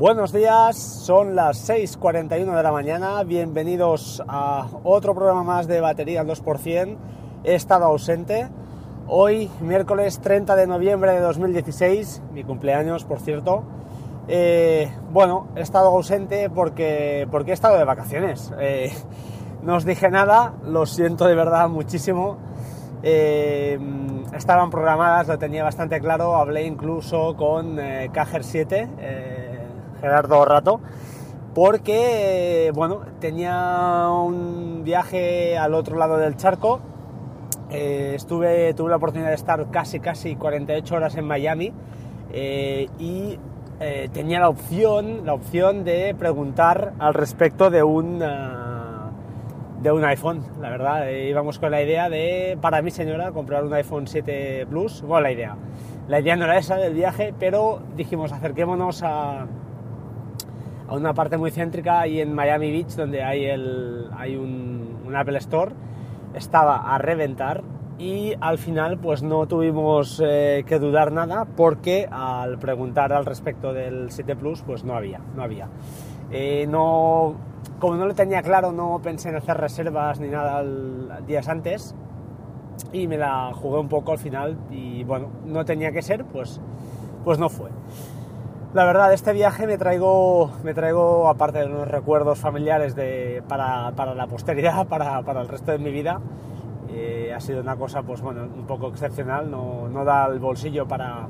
Buenos días, son las 6.41 de la mañana, bienvenidos a otro programa más de batería al 2%. He estado ausente, hoy miércoles 30 de noviembre de 2016, mi cumpleaños por cierto. Eh, bueno, he estado ausente porque, porque he estado de vacaciones. Eh, no os dije nada, lo siento de verdad muchísimo. Eh, estaban programadas, lo tenía bastante claro, hablé incluso con eh, 7, eh, Gerardo Rato, porque, bueno, tenía un viaje al otro lado del charco, eh, estuve, tuve la oportunidad de estar casi, casi 48 horas en Miami eh, y eh, tenía la opción, la opción de preguntar al respecto de un... Uh, de un iPhone, la verdad. Eh, íbamos con la idea de, para mi señora, comprar un iPhone 7 Plus. Bueno, la idea. La idea no era esa del viaje, pero dijimos, acerquémonos a, a una parte muy céntrica y en Miami Beach, donde hay, el, hay un, Apple Store. Estaba a reventar y al final pues no tuvimos eh, que dudar nada porque al preguntar al respecto del 7 Plus pues no había, no había. Eh, no, como no lo tenía claro, no pensé en hacer reservas ni nada días antes y me la jugué un poco al final y bueno, no tenía que ser, pues, pues no fue. La verdad, este viaje me traigo, me traigo aparte de unos recuerdos familiares de, para, para la posteridad, para, para, el resto de mi vida. Eh, ha sido una cosa, pues bueno, un poco excepcional, no, no da el bolsillo para,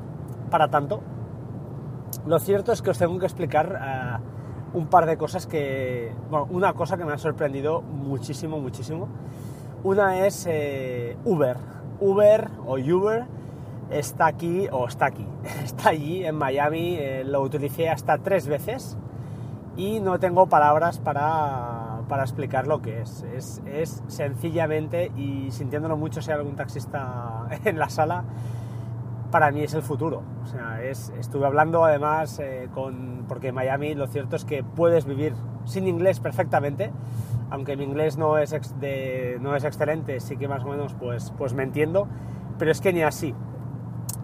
para tanto. Lo cierto es que os tengo que explicar uh, un par de cosas que, bueno, una cosa que me ha sorprendido muchísimo, muchísimo. Una es eh, Uber. Uber o Uber está aquí, o está aquí, está allí en Miami, eh, lo utilicé hasta tres veces y no tengo palabras para, para explicar lo que es. es. es. sencillamente, y sintiéndolo mucho si hay algún taxista en la sala, para mí es el futuro. O sea, es, estuve hablando además eh, con. Porque en Miami lo cierto es que puedes vivir sin inglés perfectamente, aunque mi inglés no es, de, no es excelente, sí que más o menos pues, pues me entiendo, pero es que ni así.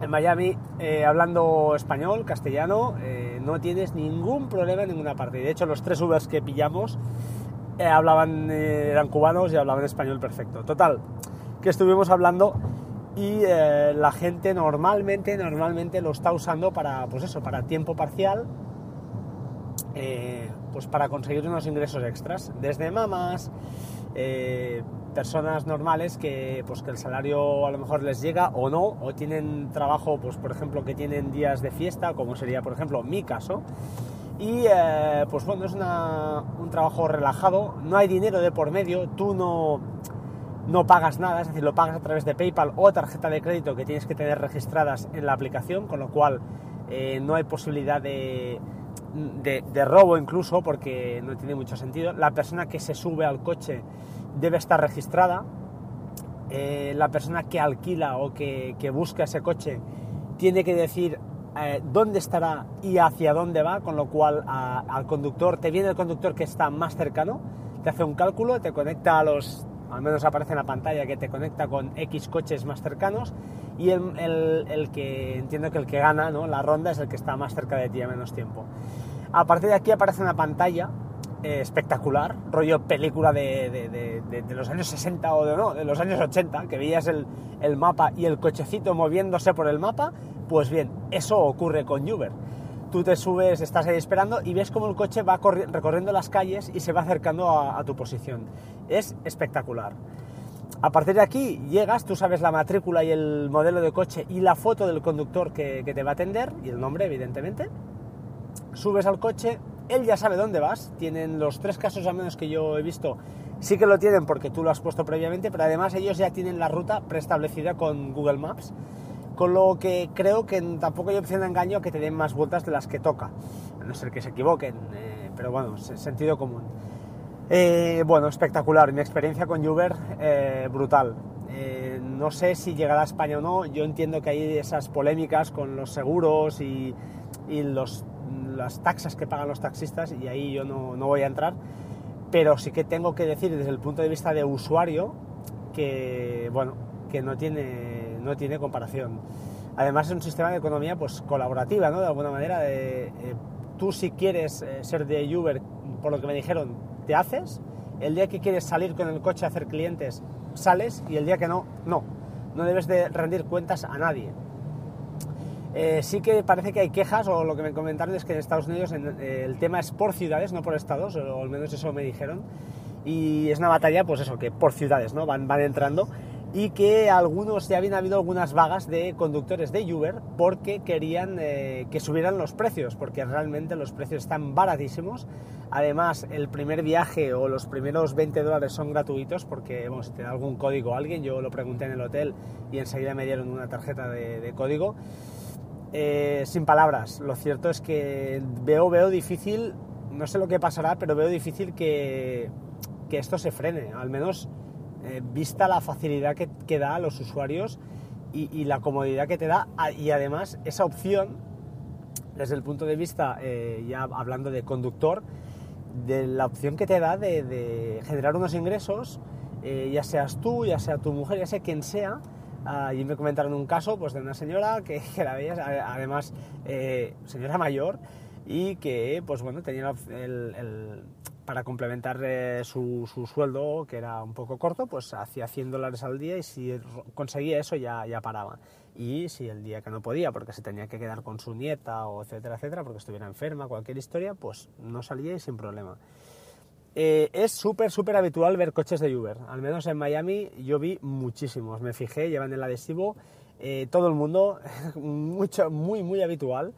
En Miami, eh, hablando español, castellano, eh, no tienes ningún problema en ninguna parte. De hecho, los tres Ubers que pillamos eh, hablaban, eran cubanos y hablaban español perfecto. Total, que estuvimos hablando y la gente normalmente, normalmente lo está usando para, pues eso, para tiempo parcial, pues para conseguir unos ingresos extras, desde mamás, eh, personas normales que, pues que el salario a lo mejor les llega o no, o tienen trabajo, pues por ejemplo, que tienen días de fiesta, como sería por ejemplo mi caso, y eh, pues bueno, es un trabajo relajado, no hay dinero de por medio, tú no no pagas nada, es decir, lo pagas a través de PayPal o tarjeta de crédito que tienes que tener registradas en la aplicación, con lo cual eh, no hay posibilidad de, de, robo incluso, porque no tiene mucho sentido. La persona que se sube al coche debe estar registrada. Eh, la persona que alquila o que, que, busca ese coche tiene que decir eh, dónde estará y hacia dónde va, con lo cual al conductor, te viene el conductor que está más cercano, te hace un cálculo, te conecta a los al menos aparece en la pantalla que te conecta con X coches más cercanos y el, que entiendo que el que gana ¿no? la ronda es el que está más cerca de ti a menos tiempo. A partir de aquí aparece una pantalla eh, espectacular, rollo película de, de, de, de, los años 60 o de, no, de los años 80, que veías el, el mapa y el cochecito moviéndose por el mapa, pues bien, eso ocurre con Uber tú te subes, estás ahí esperando y ves cómo el coche va recorriendo las calles y se va acercando a, a, tu posición. Es espectacular. A partir de aquí llegas, tú sabes la matrícula y el modelo de coche y la foto del conductor que, que te va a atender y el nombre, evidentemente. Subes al coche, él ya sabe dónde vas. Tienen los tres casos al menos que yo he visto, sí que lo tienen porque tú lo has puesto previamente, pero además ellos ya tienen la ruta preestablecida con Google Maps con lo que creo que tampoco hay opción de engaño que te den más vueltas de las que toca, a no ser que se equivoquen, eh, pero bueno, sentido común. Eh, bueno, espectacular, mi experiencia con Uber, eh, brutal. no sé si llegará a España o no, yo entiendo que hay esas polémicas con los seguros y, y los, las taxas que pagan los taxistas y ahí yo no, no voy a entrar, pero sí que tengo que decir desde el punto de vista de usuario que, bueno, que no tiene, no tiene comparación. Además es un sistema de economía pues colaborativa, ¿no? De alguna manera, eh, tú si quieres eh, ser de Uber, por lo que me dijeron, te haces. El día que quieres salir con el coche a hacer clientes, sales y el día que no, no. No debes de rendir cuentas a nadie. Eh, sí que parece que hay quejas, o lo que me comentaron es que en Estados Unidos el tema es por ciudades, no por estados, o al menos eso me dijeron. Y es una batalla, pues eso, que por ciudades, ¿no? Van, van entrando y que algunos ya habían habido algunas vagas de conductores de Uber porque querían eh, que subieran los precios, porque realmente los precios están baratísimos. Además, el primer viaje o los primeros 20 dólares son gratuitos porque, bueno, si te da algún código alguien, yo lo pregunté en el hotel y enseguida me dieron una tarjeta de, código. Eh, sin palabras, lo cierto es que veo, veo difícil, no sé lo que pasará, pero veo difícil que, que esto se frene, al menos eh, vista la facilidad que, da a los usuarios y, la comodidad que te da y además esa opción desde el punto de vista eh, ya hablando de conductor de la opción que te da de, generar unos ingresos eh, ya seas tú ya sea tu mujer ya sea quien sea. Ah, y me comentaron un caso pues de una señora que, la veías además señora mayor y que pues bueno tenía el para complementar eh, su, sueldo, que era un poco corto, pues hacía 100 dólares al día y si conseguía eso ya, ya paraba. Y si el día que no podía, porque se tenía que quedar con su nieta o etcétera, etcétera, porque estuviera enferma, cualquier historia, pues no salía y sin problema. Eh, es súper, súper habitual ver coches de Uber. Al menos en Miami yo vi muchísimos. Me fijé, llevan el adhesivo. Eh, todo el mundo, mucho, muy, muy habitual.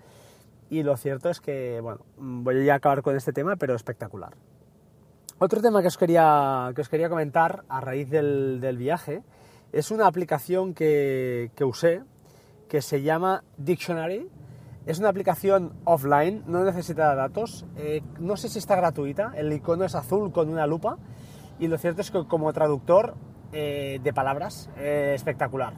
Y lo cierto es que, bueno, voy a acabar con este tema, pero espectacular. Otro tema que os quería, que os quería comentar a raíz del, viaje es una aplicación que, usé que se llama Dictionary. Es una aplicación offline, no necesita datos. Eh, no sé si está gratuita, el icono es azul con una lupa. Y lo cierto es que como traductor eh, de palabras eh, espectacular.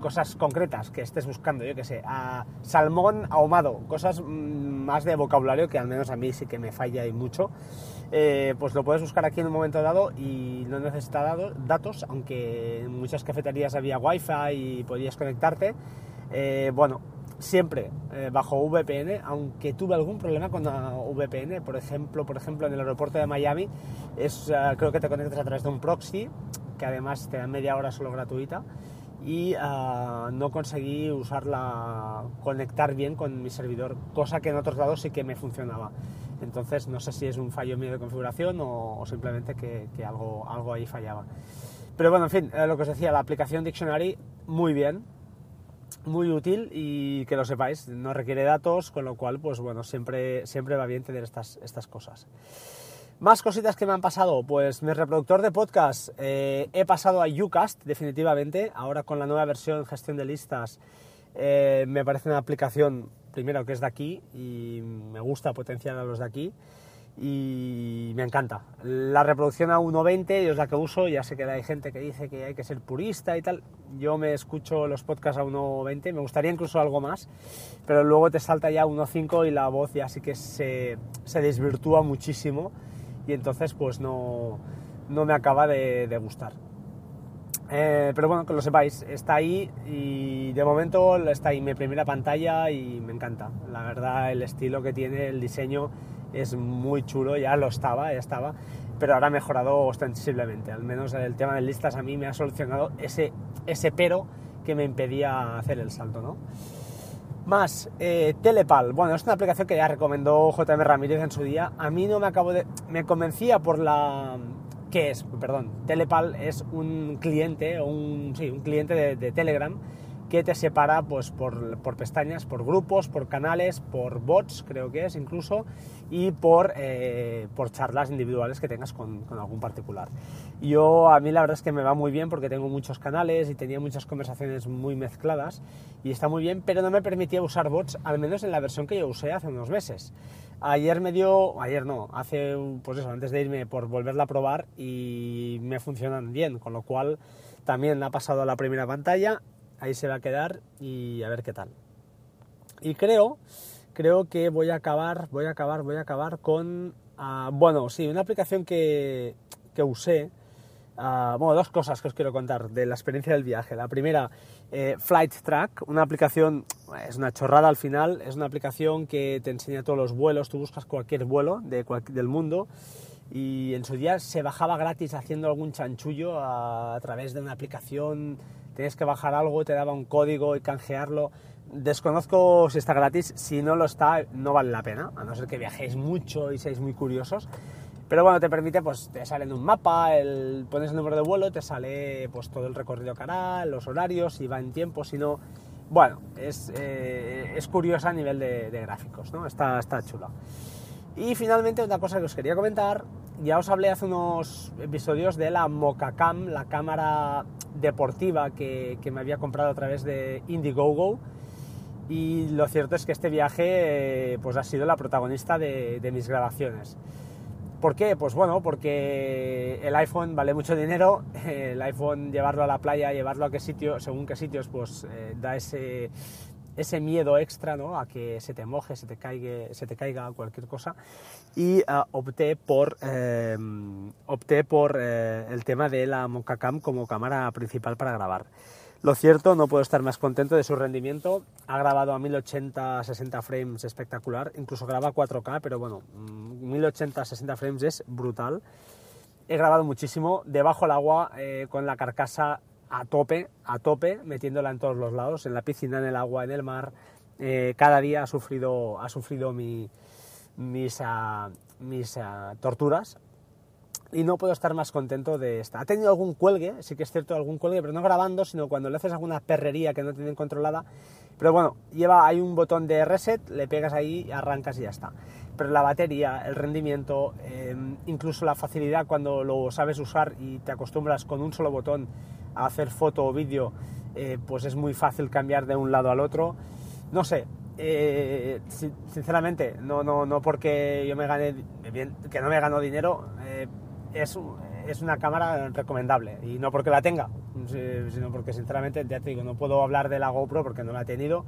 cosas concretas que estés buscando, yo que sé, a salmón ahumado, cosas mm, más de vocabulario que al menos a mí sí que me falla y mucho. Eh, pues lo puedes buscar aquí en un momento dado y no necesita datos, aunque en muchas cafeterías había wifi y podías conectarte. Eh, bueno, siempre eh, bajo VPN, aunque tuve algún problema con la VPN, por ejemplo, por ejemplo en el aeropuerto de Miami, es, creo que te conectas a través de un proxy, que además te da media hora solo gratuita, y no conseguí usarla, conectar bien con mi servidor, cosa que en otros lados sí que me funcionaba. Entonces no sé si es un fallo mío de configuración o, simplemente que, algo, algo ahí fallaba. Pero bueno, en fin, eh, lo que os decía, la aplicación Dictionary muy bien, muy útil y que lo sepáis, no requiere datos, con lo cual, pues bueno, siempre, siempre va bien tener estas, estas cosas. Más cositas que me han pasado, pues mi reproductor de podcast eh, he pasado a Ucast definitivamente, ahora con la nueva versión gestión de listas eh, me parece una aplicación primero que es de aquí y me gusta potenciar a los de aquí y me encanta. La reproducción a 1.20 yo es la que uso, ya sé que hay gente que dice que hay que ser purista y tal. Yo me escucho los podcasts a 1.20, me gustaría incluso algo más, pero luego te salta ya 1.5 y la voz ya sí que se, se desvirtúa muchísimo y entonces pues no, no me acaba de, de gustar. Eh, pero bueno, que lo sepáis, está ahí y de momento está ahí mi primera pantalla y me encanta. La verdad, el estilo que tiene, el diseño es muy chulo, ya lo estaba, ya estaba, pero ahora ha mejorado ostensiblemente. Al menos el tema de listas a mí me ha solucionado ese, ese pero que me impedía hacer el salto, ¿no? Más, eh, Telepal. Bueno, es una aplicación que ya recomendó JM Ramírez en su día. A mí no me acabo de... Me convencía por la ¿Qué es? Perdón, Telepal es un cliente, un, sí, un cliente de, Telegram que te separa pues, por, pestañas, por grupos, por canales, por bots, creo que es incluso, y por, eh, por charlas individuales que tengas con, con, algún particular. Yo, a mí la verdad es que me va muy bien porque tengo muchos canales y tenía muchas conversaciones muy mezcladas y está muy bien, pero no me permitía usar bots, al menos en la versión que yo usé hace unos meses. Ayer me dio, ayer no, hace, pues eso, antes de irme por volverla a probar y me funcionan bien, con lo cual también ha pasado a la primera pantalla, ahí se va a quedar y a ver qué tal. Y creo, creo que voy a acabar, voy a acabar, voy a acabar con, ah, bueno, sí, una aplicación que, que usé, ah, bueno, dos cosas que os quiero contar de la experiencia del viaje. La primera eh, Flight Track, una aplicación, es una chorrada al final, es una aplicación que te enseña todos los vuelos, tú buscas cualquier vuelo de del mundo y en su día se bajaba gratis haciendo algún chanchullo a, través de una aplicación, tienes que bajar algo, te daba un código y canjearlo. Desconozco si está gratis, si no lo está no vale la pena, a no ser que viajéis mucho y seáis muy curiosos. Pero bueno, te permite, pues te sale en un mapa, el, pones el número de vuelo, te sale pues todo el recorrido canal, los horarios, si va en tiempo, si no... Bueno, es, eh, es curiosa a nivel de, gráficos, ¿no? Está, está chula. Y finalmente una cosa que os quería comentar, ya os hablé hace unos episodios de la Mocacam, la cámara deportiva que, que me había comprado a través de Indiegogo. Y lo cierto es que este viaje eh, pues ha sido la protagonista de, de mis grabaciones. ¿Por qué? Pues bueno, porque el iPhone vale mucho dinero, el iPhone llevarlo a la playa, llevarlo a qué sitio, según qué sitios, pues eh, da ese, ese miedo extra ¿no? a que se te moje, se te caiga, se te caiga cualquier cosa y uh, opté por, eh, opté por eh, el tema de la Moncacam como cámara principal para grabar. Lo cierto, no puedo estar más contento de su rendimiento. Ha grabado a 1080 60 frames espectacular, incluso graba 4K, pero bueno, 1080 mm, 60 frames es brutal. He grabado muchísimo debajo del agua eh, con la carcasa a tope, a tope, metiéndola en todos los lados, en la piscina, en el agua, en el mar. Eh, cada día ha sufrido, ha sufrido mis, uh, mis uh, torturas, y no puedo estar más contento de esta. Ha tenido algún cuelgue, sí que es cierto, algún cuelgue, pero no grabando, sino cuando le haces alguna perrería que no tienen controlada. Pero bueno, lleva, hay un botón de reset, le pegas ahí, arrancas y ya está. Pero la batería, el rendimiento, em, incluso la facilidad cuando lo sabes usar y te acostumbras con un solo botón hacer foto o vídeo, eh, pues es muy fácil cambiar de un lado al otro. No sé, eh, sinceramente, no, no, no porque yo me gane, que no me gano dinero, eh, es, es una cámara recomendable y no porque la tenga, sino porque sinceramente ya te digo, no puedo hablar de la GoPro porque no la he tenido,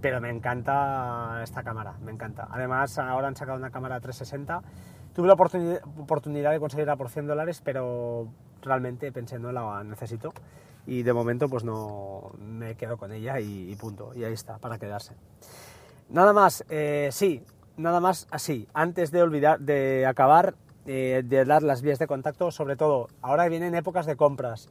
pero me encanta esta cámara, me encanta. Además, ahora han sacado una cámara 360. Tuve la oportunidad, de conseguirla por 100 dólares, pero realmente pensé no la necesito y de momento pues no me quedo con ella y, punto, y ahí está, para quedarse. Nada más, eh, sí, nada más así. Antes de olvidar, de acabar, eh, de dar las vías de contacto, sobre todo ahora vienen épocas de compras.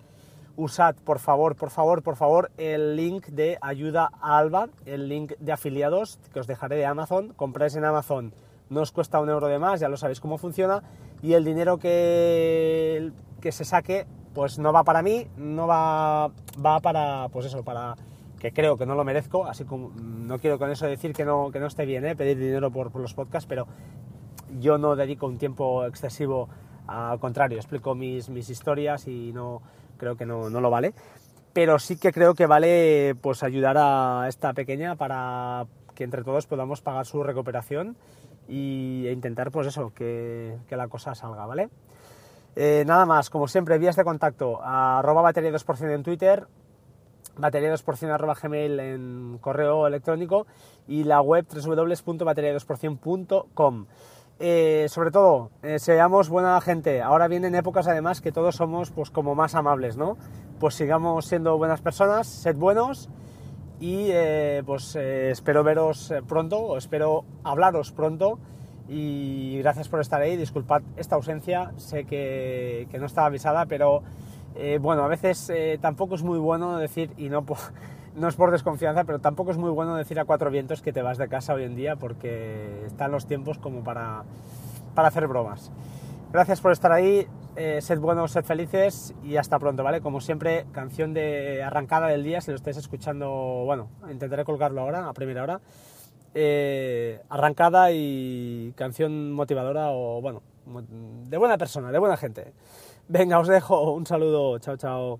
Usad, por favor, por favor, por favor, el link de ayuda a Alba, el link de afiliados que os dejaré de Amazon. Compráis en Amazon, no os cuesta un euro de más, ya lo sabéis cómo funciona. Y el dinero que, que se saque, pues no va para mí, no va, va para, pues eso, para que creo que no lo merezco, así como no quiero con eso decir que no, que no esté bien, ¿eh? pedir dinero por, por los podcasts, pero yo no dedico un tiempo excesivo, al contrario, explico mis, mis historias y no creo que no, no, lo vale. Pero sí que creo que vale pues ayudar a esta pequeña para que entre todos podamos pagar su recuperación y, e intentar pues eso, que, que la cosa salga, ¿vale? Eh, nada más, como siempre, vías de contacto, arroba batería 2% en Twitter, batería 2% arroba gmail en correo electrónico y la web www.batería2%.com. Eh, sobre todo, eh, seamos buena gente. Ahora vienen épocas además que todos somos pues como más amables, ¿no? Pues sigamos siendo buenas personas, sed buenos y pues espero veros pronto, o espero hablaros pronto y gracias por estar ahí. Disculpad esta ausencia, sé que, que no estaba avisada, pero bueno, a veces tampoco es muy bueno decir y no no es por desconfianza, pero tampoco es muy bueno decir a cuatro vientos que te vas de casa hoy en día porque están los tiempos como para, para hacer bromas. Gracias por estar ahí, eh, sed buenos, sed felices y hasta pronto, ¿vale? Como siempre, canción de arrancada del día, si lo estáis escuchando, bueno, intentaré colgarlo ahora, a primera hora. Eh, arrancada y canción motivadora o, bueno, de buena persona, de buena gente. Venga, os dejo, un saludo, chao, chao.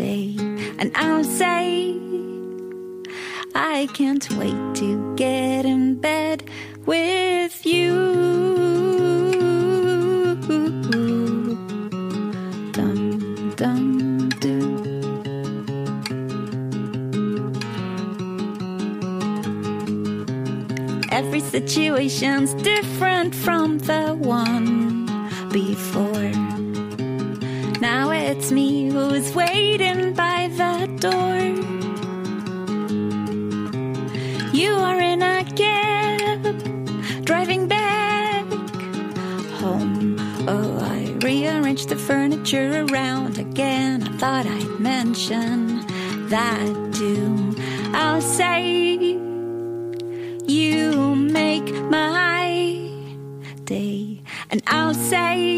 And I'll say, I can't wait to get in bed with you. Dum dum. Every situation's different from the one before. It's me who's waiting by the door. You are in a cab, driving back home. Oh, I rearranged the furniture around again. I thought I'd mention that too. I'll say, You make my day, and I'll say,